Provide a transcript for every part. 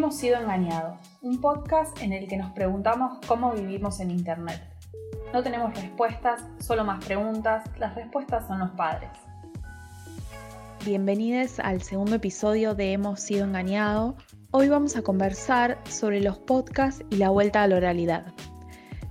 Hemos sido engañados, un podcast en el que nos preguntamos cómo vivimos en Internet. No tenemos respuestas, solo más preguntas, las respuestas son los padres. Bienvenidos al segundo episodio de Hemos sido engañados. Hoy vamos a conversar sobre los podcasts y la vuelta a la oralidad.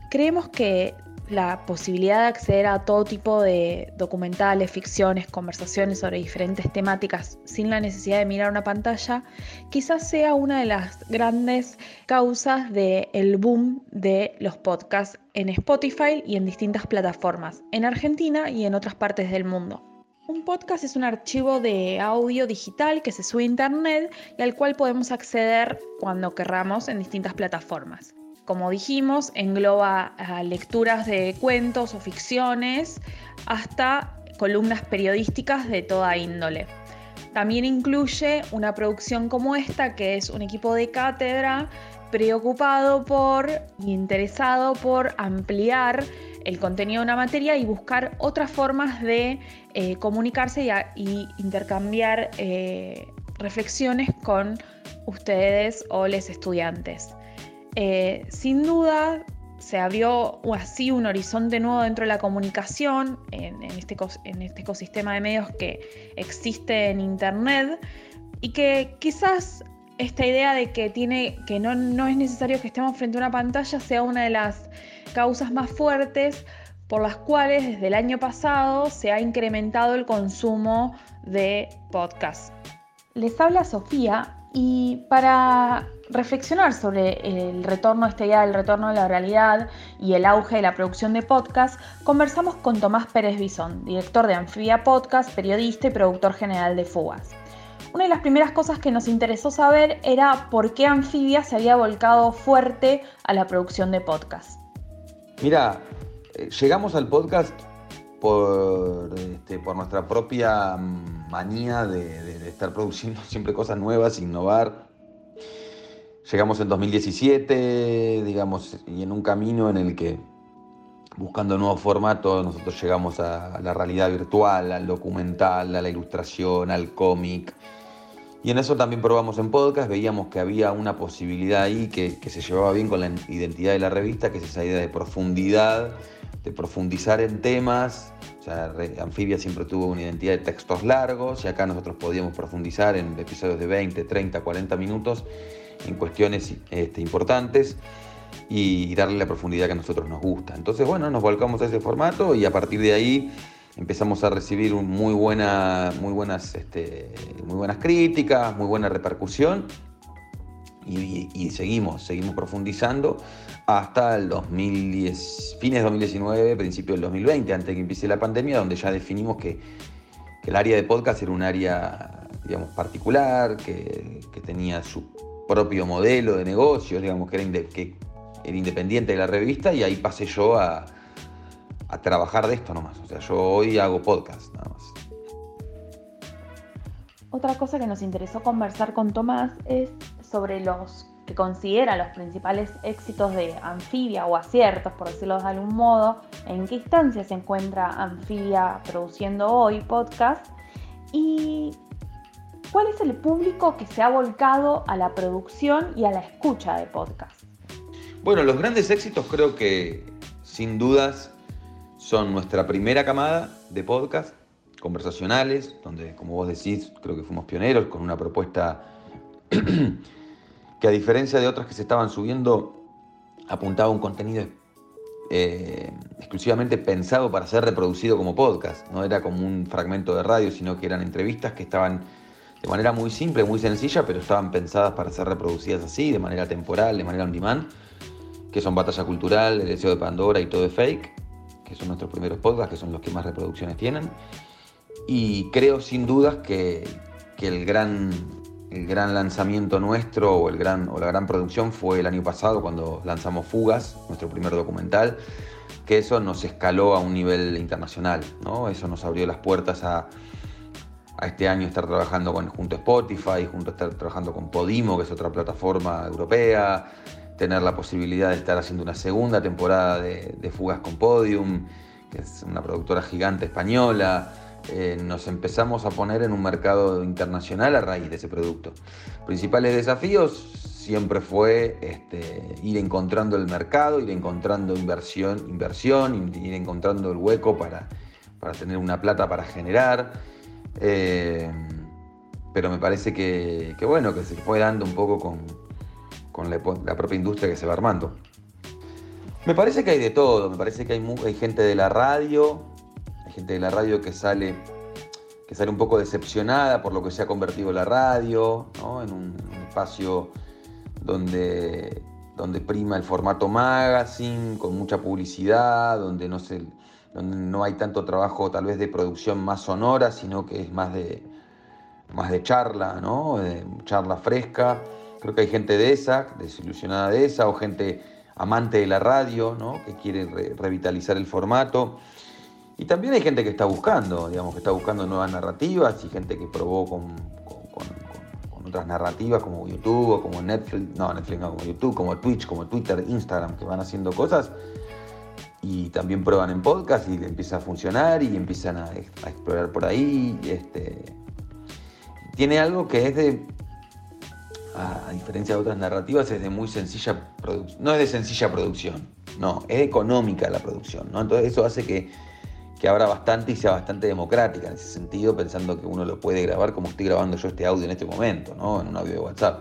Creemos que la posibilidad de acceder a todo tipo de documentales, ficciones, conversaciones sobre diferentes temáticas sin la necesidad de mirar una pantalla, quizás sea una de las grandes causas del boom de los podcasts en Spotify y en distintas plataformas, en Argentina y en otras partes del mundo. Un podcast es un archivo de audio digital que se sube a internet y al cual podemos acceder cuando querramos en distintas plataformas como dijimos, engloba ah, lecturas de cuentos o ficciones hasta columnas periodísticas de toda índole. También incluye una producción como esta, que es un equipo de cátedra preocupado por y interesado por ampliar el contenido de una materia y buscar otras formas de eh, comunicarse y, intercambiar eh, reflexiones con ustedes o los estudiantes. Eh, sin duda se abrió así un horizonte nuevo dentro de la comunicación en, este, en este ecosistema de medios que existe en Internet y que quizás esta idea de que, tiene, que no, no es necesario que estemos frente a una pantalla sea una de las causas más fuertes por las cuales desde el año pasado se ha incrementado el consumo de podcasts. Les habla Sofía y para reflexionar sobre el retorno, esta idea del retorno a la realidad y el auge de la producción de podcast, conversamos con Tomás Pérez Bisón, director de Anfibia Podcast, periodista y productor general de Fugas. Una de las primeras cosas que nos interesó saber era por qué Anfibia se había volcado fuerte a la producción de podcast. Mira, eh, llegamos al podcast por, este, por nuestra propia manía de, estar produciendo siempre cosas nuevas, innovar. Llegamos en 2017, digamos, y en un camino en el que, buscando nuevos formatos, nosotros llegamos a la realidad virtual, al documental, a la ilustración, al cómic. Y en eso también probamos en podcast, veíamos que había una posibilidad ahí que, que se llevaba bien con la identidad de la revista, que es esa idea de profundidad de profundizar en temas. O sea, Anfibia siempre tuvo una identidad de textos largos y acá nosotros podíamos profundizar en episodios de 20, 30, 40 minutos en cuestiones este, importantes y darle la profundidad que a nosotros nos gusta. Entonces, bueno, nos volcamos a ese formato y a partir de ahí empezamos a recibir muy, buena, muy, buenas, este, muy buenas críticas, muy buena repercusión y, seguimos, seguimos profundizando hasta el 2010, fines de 2019, principio del 2020, antes de que empiece la pandemia, donde ya definimos que, el área de podcast era un área, digamos, particular, que, tenía su propio modelo de negocio, digamos, que era, que era independiente de la revista, y ahí pasé yo a, a trabajar de esto nomás. O sea, yo hoy hago podcast nada más. Otra cosa que nos interesó conversar con Tomás es sobre los que considera los principales éxitos de Anfibia o aciertos, por decirlo de algún modo, en qué instancia se encuentra Anfibia produciendo hoy podcast y cuál es el público que se ha volcado a la producción y a la escucha de podcast. Bueno, los grandes éxitos creo que sin dudas son nuestra primera camada de podcast conversacionales, donde como vos decís, creo que fuimos pioneros con una propuesta que a diferencia de otras que se estaban subiendo, apuntaba a un contenido eh, exclusivamente pensado para ser reproducido como podcast. No era como un fragmento de radio, sino que eran entrevistas que estaban de manera muy simple, muy sencilla, pero estaban pensadas para ser reproducidas así, de manera temporal, de manera on demand, que son Batalla Cultural, El Deseo de Pandora y Todo de Fake, que son nuestros primeros podcasts, que son los que más reproducciones tienen. Y creo sin dudas que, que el gran el gran lanzamiento nuestro o, el gran, o la gran producción fue el año pasado cuando lanzamos Fugas, nuestro primer documental, que eso nos escaló a un nivel internacional, ¿no? Eso nos abrió las puertas a, a este año estar trabajando con, junto a Spotify, junto a estar trabajando con Podimo, que es otra plataforma europea, tener la posibilidad de estar haciendo una segunda temporada de, Fugas con Podium, que es una productora gigante española, eh, nos empezamos a poner en un mercado internacional a raíz de ese producto. Principales desafíos, siempre fue este, ir encontrando el mercado, ir encontrando inversión, inversión ir encontrando el hueco para, tener una plata para generar. Eh, pero me parece que, bueno, que se fue dando un poco con, la, propia industria que se va armando. Me parece que hay de todo, me parece que hay, gente de la radio, hay gente de la radio que sale que sale un poco decepcionada por lo que se ha convertido la radio, en un, espacio donde, donde prima el formato magazine, con mucha publicidad, donde no, se, donde no hay tanto trabajo tal vez de producción más sonora, sino que es más de, más de charla, ¿no? de charla fresca. Creo que hay gente de esa, desilusionada de esa, o gente amante de la radio, ¿no? que quiere revitalizar el formato. Y también hay gente que está buscando, digamos, que está buscando nuevas narrativas y gente que probó con, otras narrativas como YouTube o como Netflix, no, Netflix no, como YouTube, como Twitch, como Twitter, Instagram, que van haciendo cosas y también prueban en podcast y empieza a funcionar y empiezan a, explorar por ahí. Este, tiene algo que es de, a, diferencia de otras narrativas, es de muy sencilla producción, no es de sencilla producción, no, es económica la producción, ¿no? Entonces eso hace que que abra bastante y sea bastante democrática en ese sentido, pensando que uno lo puede grabar como estoy grabando yo este audio en este momento, ¿no? en un audio de WhatsApp.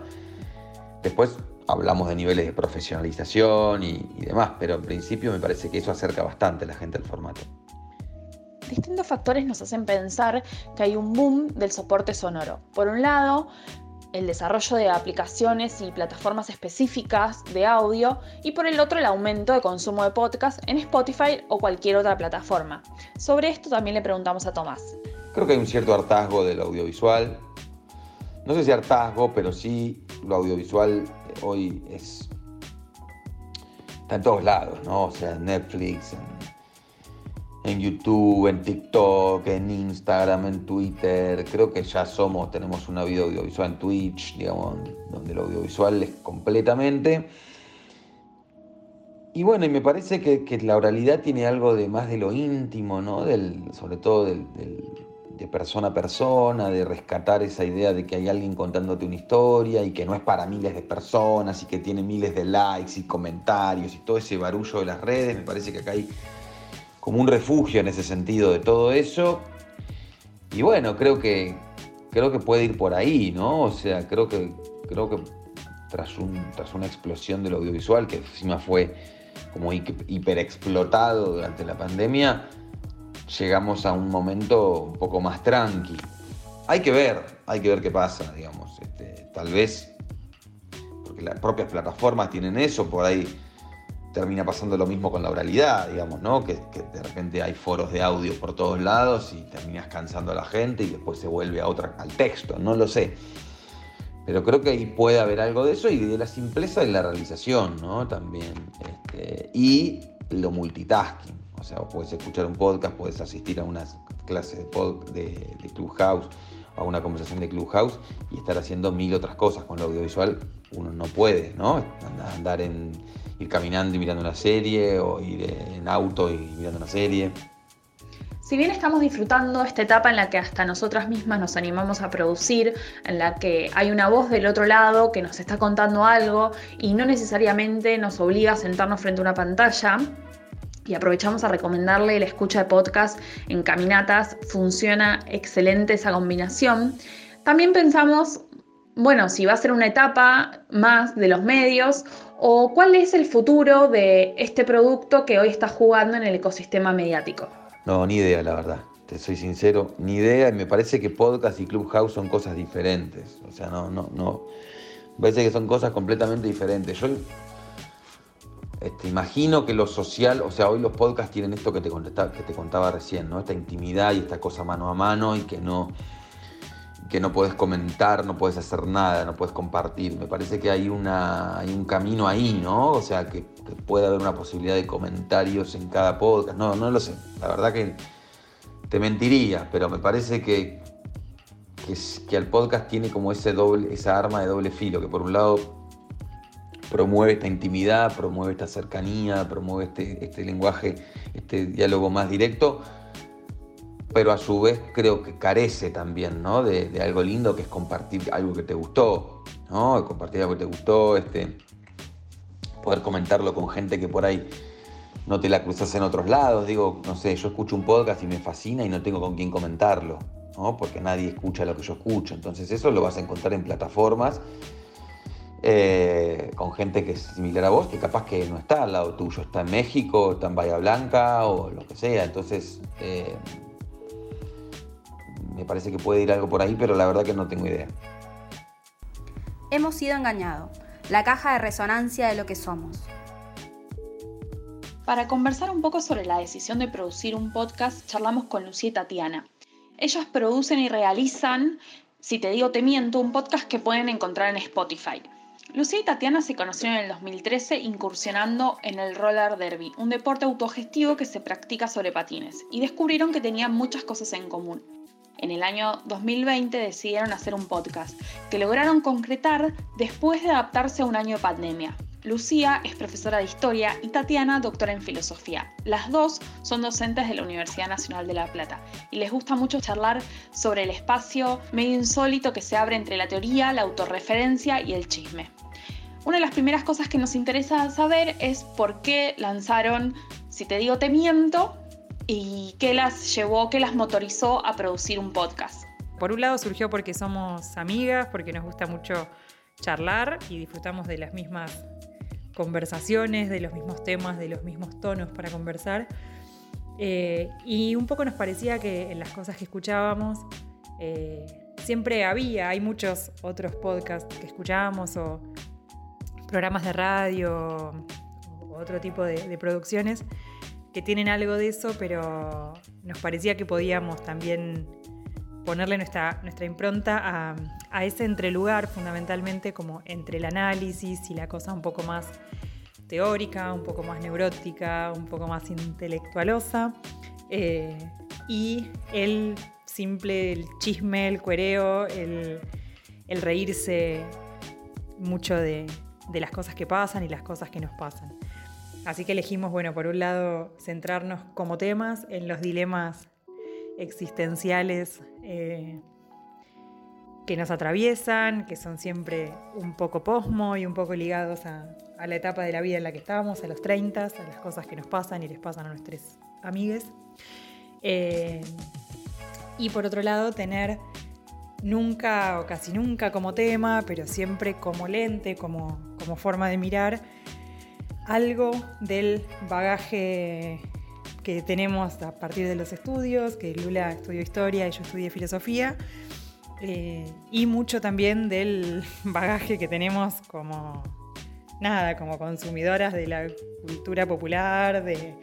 Después hablamos de niveles de profesionalización y, demás, pero en principio me parece que eso acerca bastante a la gente al formato. Distintos factores nos hacen pensar que hay un boom del soporte sonoro. Por un lado, el desarrollo de aplicaciones y plataformas específicas de audio y por el otro el aumento de consumo de podcast en Spotify o cualquier otra plataforma. Sobre esto también le preguntamos a Tomás. Creo que hay un cierto hartazgo del audiovisual. No sé si hartazgo, pero sí lo audiovisual hoy es... está en todos lados, ¿no? O sea, en Netflix, en YouTube, en TikTok, en Instagram, en Twitter. Creo que ya somos, tenemos una vida audiovisual en Twitch, digamos, donde el audiovisual es completamente. Y bueno, y me parece que, la oralidad tiene algo de más de lo íntimo, ¿no? Del, sobre todo de persona a persona, de rescatar esa idea de que hay alguien contándote una historia y que no es para miles de personas y que tiene miles de likes y comentarios y todo ese barullo de las redes. Me parece que acá hay como un refugio en ese sentido de todo eso. Y bueno, creo que, creo que puede ir por ahí, ¿no? O sea, creo que, creo que tras, un, tras una explosión del audiovisual, que encima fue como hiperexplotado durante la pandemia, llegamos a un momento un poco más tranqui. Hay que ver, hay que ver qué pasa, digamos. Este, tal vez, porque las propias plataformas tienen eso, por ahí termina pasando lo mismo con la oralidad, digamos, ¿no? Que, de repente hay foros de audio por todos lados y terminas cansando a la gente y después se vuelve a otra, al texto, no lo sé. Pero creo que ahí puede haber algo de eso y de la simpleza de la realización, ¿no? También. Este, y lo multitasking. O sea, puedes escuchar un podcast, puedes asistir a una clase de, de, de Clubhouse, a una conversación de Clubhouse y estar haciendo mil otras cosas. Con lo audiovisual uno no puede, ¿no? Andar en ir caminando y mirando una serie o ir en auto y mirando una serie. Si bien estamos disfrutando esta etapa en la que hasta nosotras mismas nos animamos a producir, en la que hay una voz del otro lado que nos está contando algo y no necesariamente nos obliga a sentarnos frente a una pantalla, y aprovechamos a recomendarle la escucha de podcast en caminatas, funciona excelente esa combinación. También pensamos, bueno, si va a ser una etapa más de los medios ¿O cuál es el futuro de este producto que hoy está jugando en el ecosistema mediático? No, ni idea, la verdad. Te soy sincero, ni idea. Y me parece que podcast y Clubhouse son cosas diferentes. O sea, no, no, no. Me parece que son cosas completamente diferentes. Yo este, imagino que lo social, o sea, hoy los podcasts tienen esto que te, que te contaba recién, ¿no? Esta intimidad y esta cosa mano a mano y que no que no puedes comentar, no puedes hacer nada, no puedes compartir. Me parece que hay, una, hay un camino ahí, ¿no? O sea, que, puede haber una posibilidad de comentarios en cada podcast. No, no lo sé. La verdad que te mentiría, pero me parece que, que, que el podcast tiene como ese doble, esa arma de doble filo, que por un lado promueve esta intimidad, promueve esta cercanía, promueve este, este lenguaje, este diálogo más directo, pero a su vez creo que carece también ¿no? de, algo lindo que es compartir algo que te gustó. ¿no? Compartir algo que te gustó, este, poder comentarlo con gente que por ahí no te la cruzas en otros lados. Digo, no sé, yo escucho un podcast y me fascina y no tengo con quién comentarlo, ¿no? Porque nadie escucha lo que yo escucho. Entonces eso lo vas a encontrar en plataformas eh, con gente que es similar a vos, que capaz que no está al lado tuyo, está en México, está en Bahía Blanca o lo que sea. Entonces, eh, me parece que puede ir algo por ahí, pero la verdad que no tengo idea. Hemos sido engañados, la caja de resonancia de lo que somos. Para conversar un poco sobre la decisión de producir un podcast, charlamos con Lucía y Tatiana. Ellas producen y realizan, si te digo te miento, un podcast que pueden encontrar en Spotify. Lucía y Tatiana se conocieron en el 2013 incursionando en el roller derby, un deporte autogestivo que se practica sobre patines, y descubrieron que tenían muchas cosas en común. En el año 2020 decidieron hacer un podcast, que lograron concretar después de adaptarse a un año de pandemia. Lucía es profesora de historia y Tatiana doctora en filosofía. Las dos son docentes de la Universidad Nacional de La Plata y les gusta mucho charlar sobre el espacio medio insólito que se abre entre la teoría, la autorreferencia y el chisme. Una de las primeras cosas que nos interesa saber es por qué lanzaron Si te digo te miento y qué las llevó, qué las motorizó a producir un podcast. Por un lado surgió porque somos amigas, porque nos gusta mucho charlar y disfrutamos de las mismas conversaciones, de los mismos temas, de los mismos tonos para conversar. Eh, y un poco nos parecía que en las cosas que escuchábamos eh, siempre había, hay muchos otros podcasts que escuchábamos o programas de radio o otro tipo de, producciones que tienen algo de eso, pero nos parecía que podíamos también ponerle nuestra, nuestra impronta a, a ese entrelugar fundamentalmente como entre el análisis y la cosa un poco más teórica, un poco más neurótica, un poco más intelectualosa. Eh, y el simple el chisme, el cuereo, el, reírse mucho de, de, las cosas que pasan y las cosas que nos pasan. Así que elegimos, bueno, por un lado, centrarnos como temas en los dilemas existenciales eh, que nos atraviesan, que son siempre un poco posmo y un poco ligados a, la etapa de la vida en la que estamos, a los 30, a las cosas que nos pasan y les pasan a nuestros amigues. Eh, y por otro lado, tener nunca o casi nunca como tema, pero siempre como lente, como, como forma de mirar, algo del bagaje que tenemos a partir de los estudios, que Lula estudió historia y yo estudié filosofía, eh, y mucho también del bagaje que tenemos como, nada, como consumidoras de la cultura popular, de,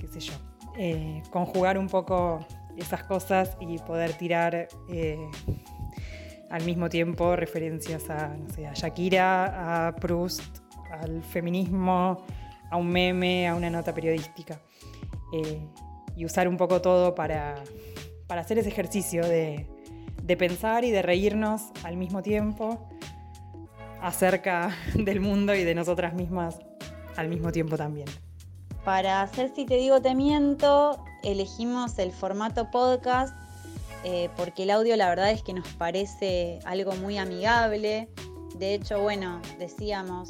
qué sé yo, eh, conjugar un poco esas cosas y poder tirar eh, al mismo tiempo referencias a, no sé, a Shakira, a Proust, al feminismo, a un meme, a una nota periodística. y usar un poco todo para, para hacer ese ejercicio de, de pensar y de reírnos al mismo tiempo acerca del mundo y de nosotras mismas al mismo tiempo también. Para hacer Si te digo te miento, elegimos el formato podcast eh, porque el audio la verdad es que nos parece algo muy amigable. De hecho, bueno, decíamos,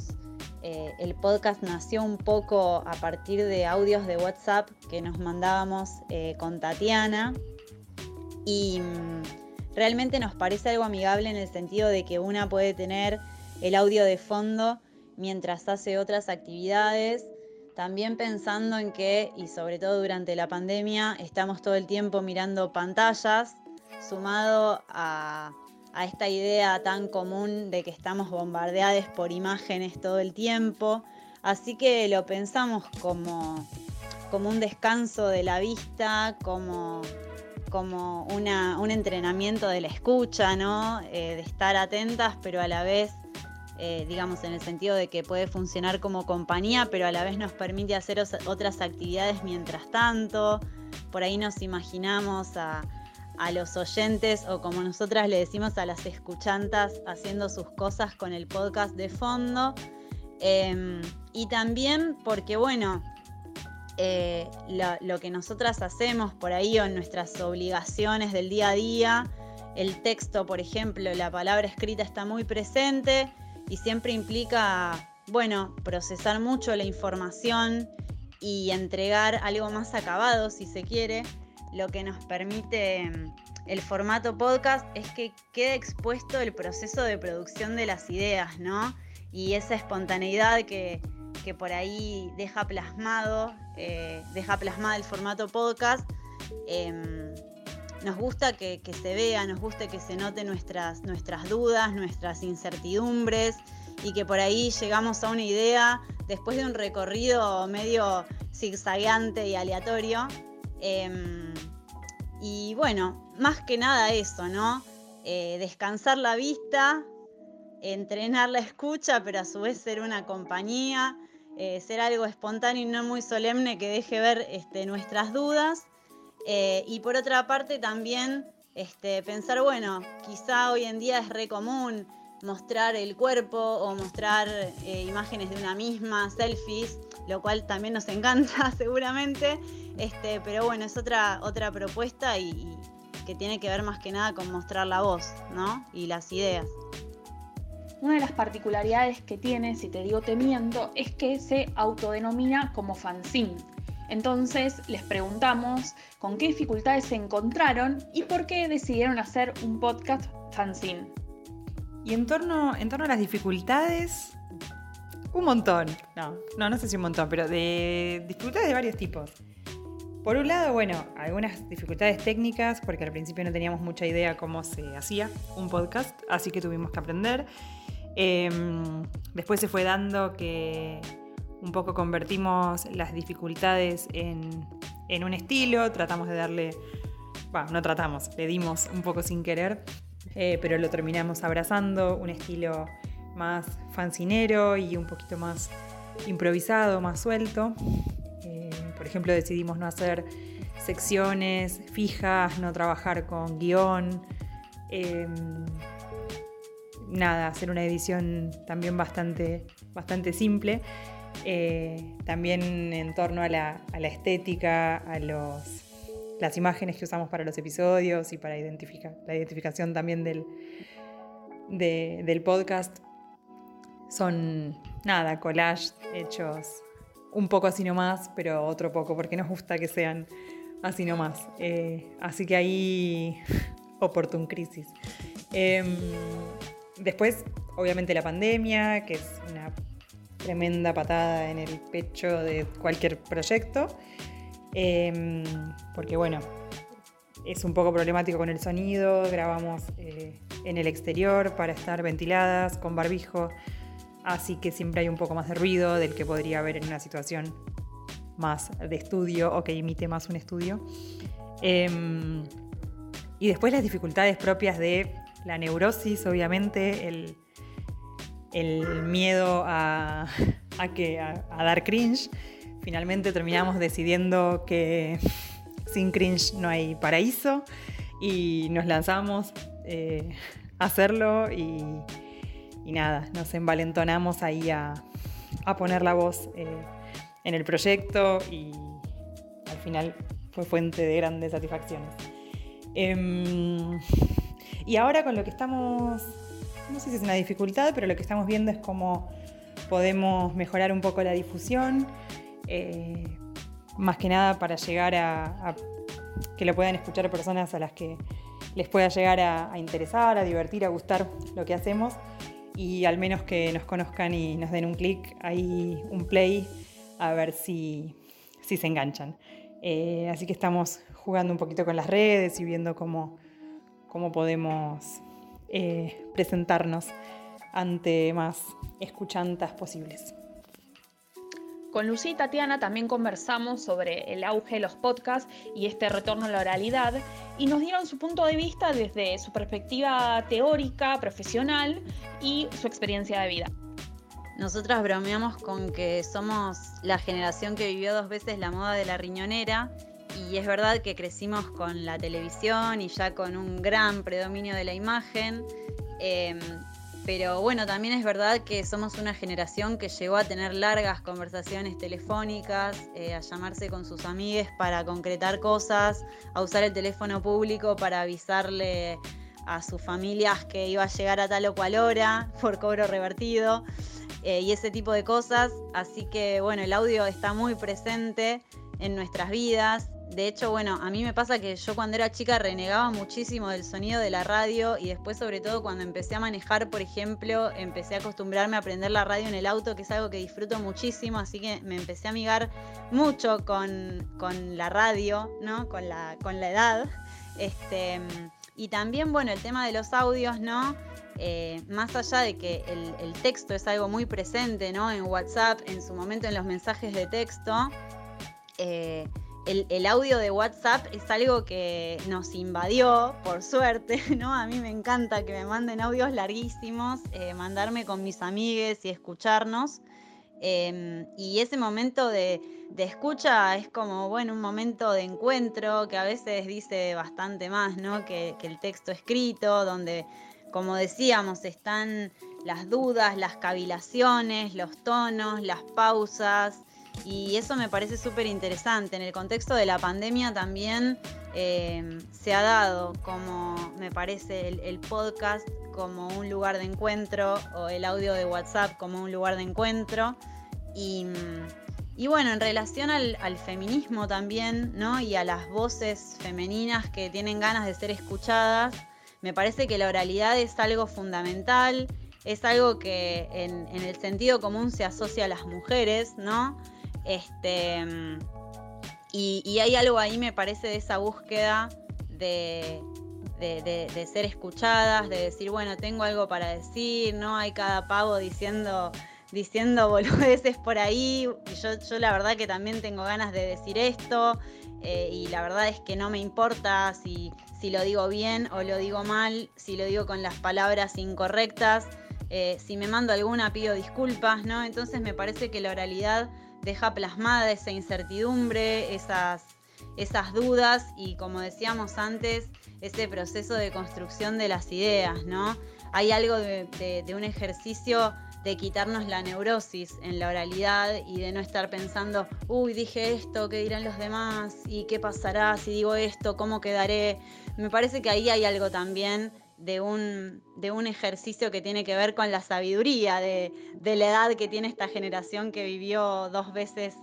eh, el podcast nació un poco a partir de audios de WhatsApp que nos mandábamos eh, con Tatiana. Y mm, realmente nos parece algo amigable en el sentido de que una puede tener el audio de fondo mientras hace otras actividades, también pensando en que, y sobre todo durante la pandemia, estamos todo el tiempo mirando pantallas, sumado a, esta idea tan común de que estamos bombardeados por imágenes todo el tiempo. Así que lo pensamos como, un descanso de la vista, como un entrenamiento de la escucha. Eh, de estar atentas, pero a la vez, eh, digamos, en el sentido de que puede funcionar como compañía, pero a la vez nos permite hacer otras actividades mientras tanto. Por ahí nos imaginamos a, los oyentes o como nosotras le decimos a las escuchantas haciendo sus cosas con el podcast de fondo. Em, y también porque, bueno, eh, lo, que nosotras hacemos por ahí o en nuestras obligaciones del día a día el texto, por ejemplo, la palabra escrita está muy presente y siempre implica, bueno, procesar mucho la información y entregar algo más acabado, si se quiere, lo que nos permite mm, el formato podcast es que quede expuesto el proceso de producción de las ideas, ¿no? Y esa espontaneidad que, por ahí deja plasmado, eh, deja plasmada el formato podcast. Em, nos gusta que, se vea, nos gusta que se noten nuestras, nuestras dudas, nuestras incertidumbres y que por ahí llegamos a una idea después de un recorrido medio zigzagueante y aleatorio. Em, y bueno, más que nada eso, ¿no? Eh, descansar la vista, entrenar la escucha, pero a su vez ser una compañía, eh, ser algo espontáneo y no muy solemne que deje ver este, nuestras dudas. Eh, y por otra parte también este, pensar, bueno, quizá hoy en día es re común mostrar el cuerpo o mostrar imágenes de una misma, selfies, lo cual también nos encanta seguramente, este, pero bueno, es otra, otra propuesta y, que tiene que ver más que nada con mostrar la voz, ¿no? Y las ideas. Una de las particularidades que tiene, si te digo te miento, es que se autodenomina como fanzine. Entonces les preguntamos con qué dificultades se encontraron y por qué decidieron hacer un podcast fanzine. Y en torno, en torno a las dificultades, un montón. No, no, no sé si un montón, pero de dificultades de varios tipos. Por un lado, bueno, algunas dificultades técnicas, porque al principio no teníamos mucha idea cómo se hacía un podcast, así que tuvimos que aprender. Em, después se fue dando que un poco convertimos las dificultades en, un estilo, tratamos de darle, bueno, no tratamos, le dimos un poco sin querer, eh, pero lo terminamos abrazando, un estilo más fancinero y un poquito más improvisado, más suelto. Por ejemplo, decidimos no hacer secciones fijas, no trabajar con guion. Em, nada, hacer una edición también bastante, bastante simple. Eh, también en torno a la, estética, a los, las imágenes que usamos para los episodios y para identificar, la identificación también del, del podcast. Son, nada, collage hechos un poco así nomás, pero otro poco, porque nos gusta que sean así nomás. Eh, así que ahí, oportun crisis. Em, después, obviamente, la pandemia, que es una tremenda patada en el pecho de cualquier proyecto. Em, porque, bueno, es un poco problemático con el sonido, grabamos eh, en el exterior para estar ventiladas, con barbijo así que siempre hay un poco más de ruido del que podría haber en una situación más de estudio o que imite más un estudio. Em, y después las dificultades propias de la neurosis, obviamente, el, miedo a, que, a, dar cringe. Finalmente terminamos decidiendo que sin cringe no hay paraíso y nos lanzamos eh, a hacerlo y y nada, nos envalentonamos ahí a, poner la voz eh, en el proyecto y al final fue fuente de grandes satisfacciones. Em, y ahora con lo que estamos, no sé si es una dificultad, pero lo que estamos viendo es cómo podemos mejorar un poco la difusión, eh, más que nada para llegar a, que lo puedan escuchar personas a las que les pueda llegar a interesar, a divertir, a gustar lo que hacemos y al menos que nos conozcan y nos den un clic, ahí un play, a ver si, se enganchan. Eh, así que estamos jugando un poquito con las redes y viendo cómo, cómo podemos eh, presentarnos ante más escuchantas posibles. Con Lucía y Tatiana también conversamos sobre el auge de los podcasts y este retorno a la oralidad y nos dieron su punto de vista desde su perspectiva teórica, profesional y su experiencia de vida. Nosotras bromeamos con que somos la generación que vivió dos veces la moda de la riñonera y es verdad que crecimos con la televisión y ya con un gran predominio de la imagen. Em, pero bueno, también es verdad que somos una generación que llegó a tener largas conversaciones telefónicas, eh, a llamarse con sus amigues para concretar cosas, a usar el teléfono público para avisarle a sus familias que iba a llegar a tal o cual hora por cobro revertido eh, y ese tipo de cosas. Así que bueno, el audio está muy presente en nuestras vidas. De hecho, bueno, a mí me pasa que yo cuando era chica renegaba muchísimo del sonido de la radio y después sobre todo cuando empecé a manejar, por ejemplo, empecé a acostumbrarme a aprender la radio en el auto, que es algo que disfruto muchísimo, así que me empecé a amigar mucho con, la radio, ¿no? Con la, con la edad. Este, y también, bueno, el tema de los audios, ¿no? Eh, más allá de que el, texto es algo muy presente, ¿no? En WhatsApp, en su momento en los mensajes de texto. Eh, el, audio de WhatsApp es algo que nos invadió, por suerte, ¿no? A mí me encanta que me manden audios larguísimos, eh, mandarme con mis amigues y escucharnos. Em, y ese momento de, escucha es como, bueno, un momento de encuentro que a veces dice bastante más, ¿no? Que el texto escrito, donde, como decíamos, están las dudas, las cavilaciones, los tonos, las pausas, y eso me parece súper interesante. En el contexto de la pandemia también eh, se ha dado como, me parece, el, podcast como un lugar de encuentro o el audio de WhatsApp como un lugar de encuentro. Y, bueno, en relación al, feminismo también, ¿no? Y a las voces femeninas que tienen ganas de ser escuchadas, me parece que la oralidad es algo fundamental, es algo que en, en el sentido común se asocia a las mujeres, ¿no? Este, y, hay algo ahí, me parece, de esa búsqueda de, ser escuchadas, de decir, bueno, tengo algo para decir, ¿no? Hay cada pavo diciendo, diciendo boludeces por ahí. Y yo, yo la verdad que también tengo ganas de decir esto. Eh, y la verdad es que no me importa si, si lo digo bien o lo digo mal, si lo digo con las palabras incorrectas. Eh, si me mando alguna pido disculpas, ¿no? Entonces me parece que la oralidad deja plasmada esa incertidumbre, esas, esas dudas y como decíamos antes, ese proceso de construcción de las ideas, ¿no? Hay algo de, un ejercicio de quitarnos la neurosis en la oralidad y de no estar pensando, uy, dije esto, ¿qué dirán los demás? ¿Y qué pasará si digo esto? ¿Cómo quedaré? Me parece que ahí hay algo también de un, de un ejercicio que tiene que ver con la sabiduría de, de, la edad que tiene esta generación que vivió dos veces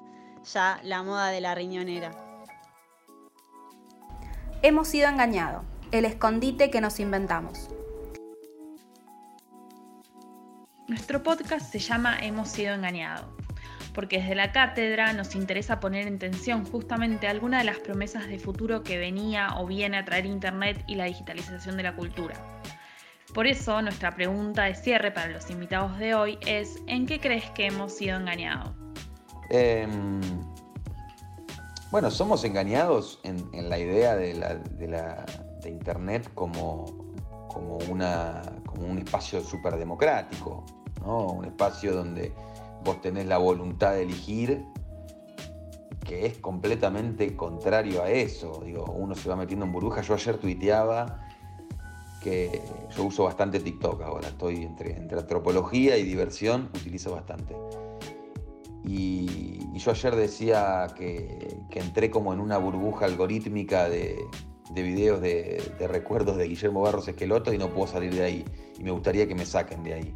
ya la moda de la riñonera. Hemos sido engañados, el escondite que nos inventamos. Nuestro podcast se llama Hemos sido engañados porque desde la cátedra nos interesa poner en tensión justamente alguna de las promesas de futuro que venía o viene a traer Internet y la digitalización de la cultura. Por eso, nuestra pregunta de cierre para los invitados de hoy es, ¿en qué crees que hemos sido engañados? Em, bueno, somos engañados en, la idea de, Internet como, como, como un espacio súper democrático, ¿no? un espacio donde vos tenés la voluntad de elegir, que es completamente contrario a eso. Digo, uno se va metiendo en burbujas. Yo ayer tuiteaba que yo uso bastante TikTok ahora, estoy entre, entre antropología y diversión, utilizo bastante. Y, yo ayer decía que, entré como en una burbuja algorítmica de, videos de, de, recuerdos de Guillermo Barros Esqueloto y no puedo salir de ahí. Y me gustaría que me saquen de ahí.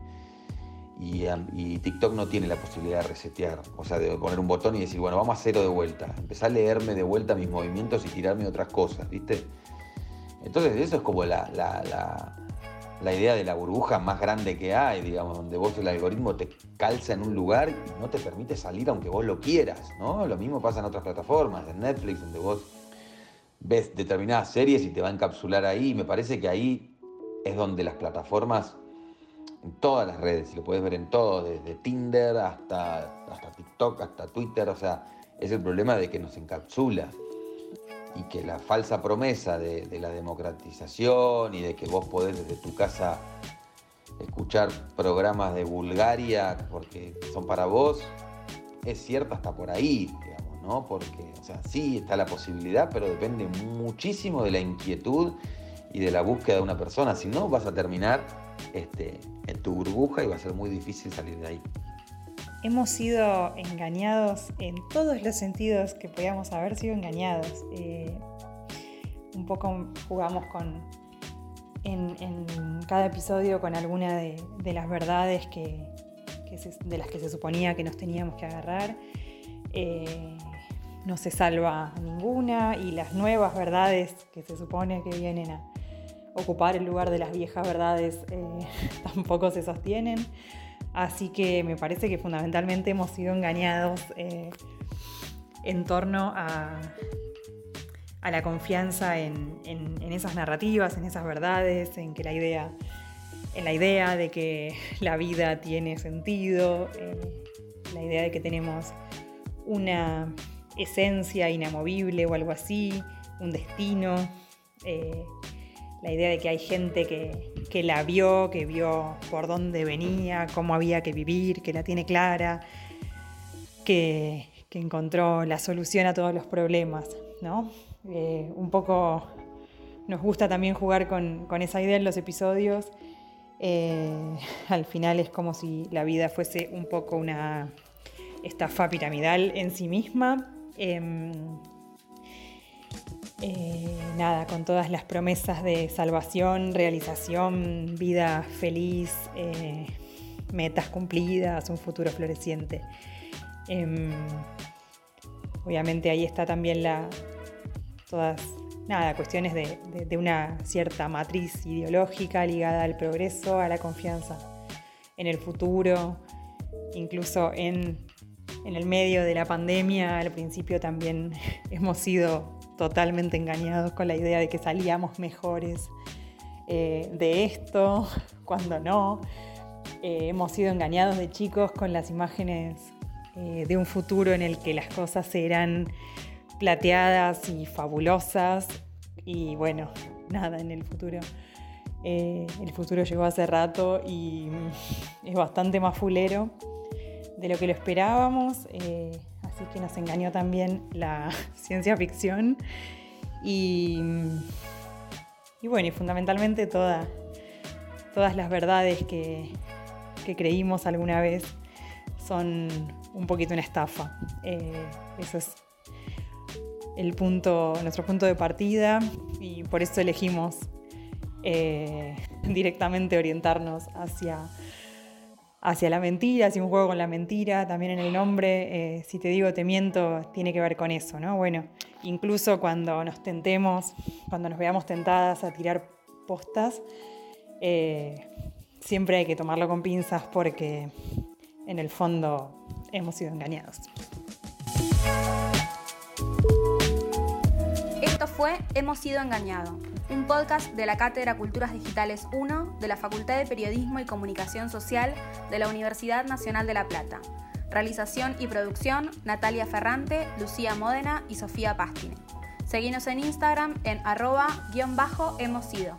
Y, TikTok no tiene la posibilidad de resetear, o sea, de poner un botón y decir, bueno, vamos a cero de vuelta. Empezar a leerme de vuelta mis movimientos y tirarme otras cosas, ¿viste? Entonces, eso es como la, la, idea de la burbuja más grande que hay, digamos, donde vos el algoritmo te calza en un lugar y no te permite salir aunque vos lo quieras, ¿no? Lo mismo pasa en otras plataformas, en Netflix, donde vos ves determinadas series y te va a encapsular ahí. Me parece que ahí es donde las plataformas en todas las redes, y lo puedes ver en todo, desde Tinder hasta, hasta TikTok, hasta Twitter, o sea, es el problema de que nos encapsula y que la falsa promesa de, la democratización y de que vos podés desde tu casa escuchar programas de Bulgaria porque son para vos, es cierta hasta por ahí, digamos, ¿no? Porque, o sea, sí está la posibilidad, pero depende muchísimo de la inquietud y de la búsqueda de una persona, si no vas a terminar este, en tu burbuja y va a ser muy difícil salir de ahí. Hemos sido engañados en todos los sentidos que podíamos haber sido engañados. Eh, un poco jugamos con en, cada episodio con alguna de, las verdades que, de las que se suponía que nos teníamos que agarrar. Eh, no se salva ninguna y las nuevas verdades que se supone que vienen a ocupar el lugar de las viejas verdades eh, tampoco se sostienen. Así que me parece que fundamentalmente hemos sido engañados eh, en torno a, la confianza en, esas narrativas, en esas verdades, en que la idea, la idea de que la vida tiene sentido, eh, la idea de que tenemos una esencia inamovible o algo así, un destino, eh, la idea de que hay gente que, la vio, que vio por dónde venía, cómo había que vivir, que la tiene clara, que, que encontró la solución a todos los problemas, ¿no? Eh, un poco nos gusta también jugar con, esa idea en los episodios. Eh, al final es como si la vida fuese un poco una estafa piramidal en sí misma. Em, eh, nada, con todas las promesas de salvación, realización, vida feliz, metas cumplidas, un futuro floreciente. Em, obviamente ahí está también la, todas, nada, cuestiones de, una cierta matriz ideológica ligada al progreso, a la confianza en el futuro, incluso en, el medio de la pandemia, al principio también hemos sido totalmente engañados con la idea de que salíamos mejores eh, de esto, cuando no. Eh, hemos sido engañados de chicos con las imágenes eh, de un futuro en el que las cosas serán plateadas y fabulosas. Y bueno, nada en el futuro. El futuro llegó hace rato y es bastante más fulero de lo que lo esperábamos. Eh, así que nos engañó también la ciencia ficción. Y, y bueno, y fundamentalmente todas las verdades que, creímos alguna vez son un poquito una estafa. Eh, eso es el punto, nuestro punto de partida y por eso elegimos eh, directamente orientarnos hacia, hacia la mentira, hacia un juego con la mentira, también en el nombre, eh, si te digo te miento, tiene que ver con eso, ¿no? Bueno, incluso cuando nos tentemos, cuando nos veamos tentadas a tirar postas, eh, siempre hay que tomarlo con pinzas porque en el fondo hemos sido engañados. fue Hemos sido engañados, un podcast de la Cátedra Culturas Digitales 1 de la Facultad de Periodismo y Comunicación Social de la Universidad Nacional de La Plata. Realización y producción Natalia Ferrante, Lucía Módena y Sofía Pastine. Seguinos en Instagram en arroba guion bajo hemos sido.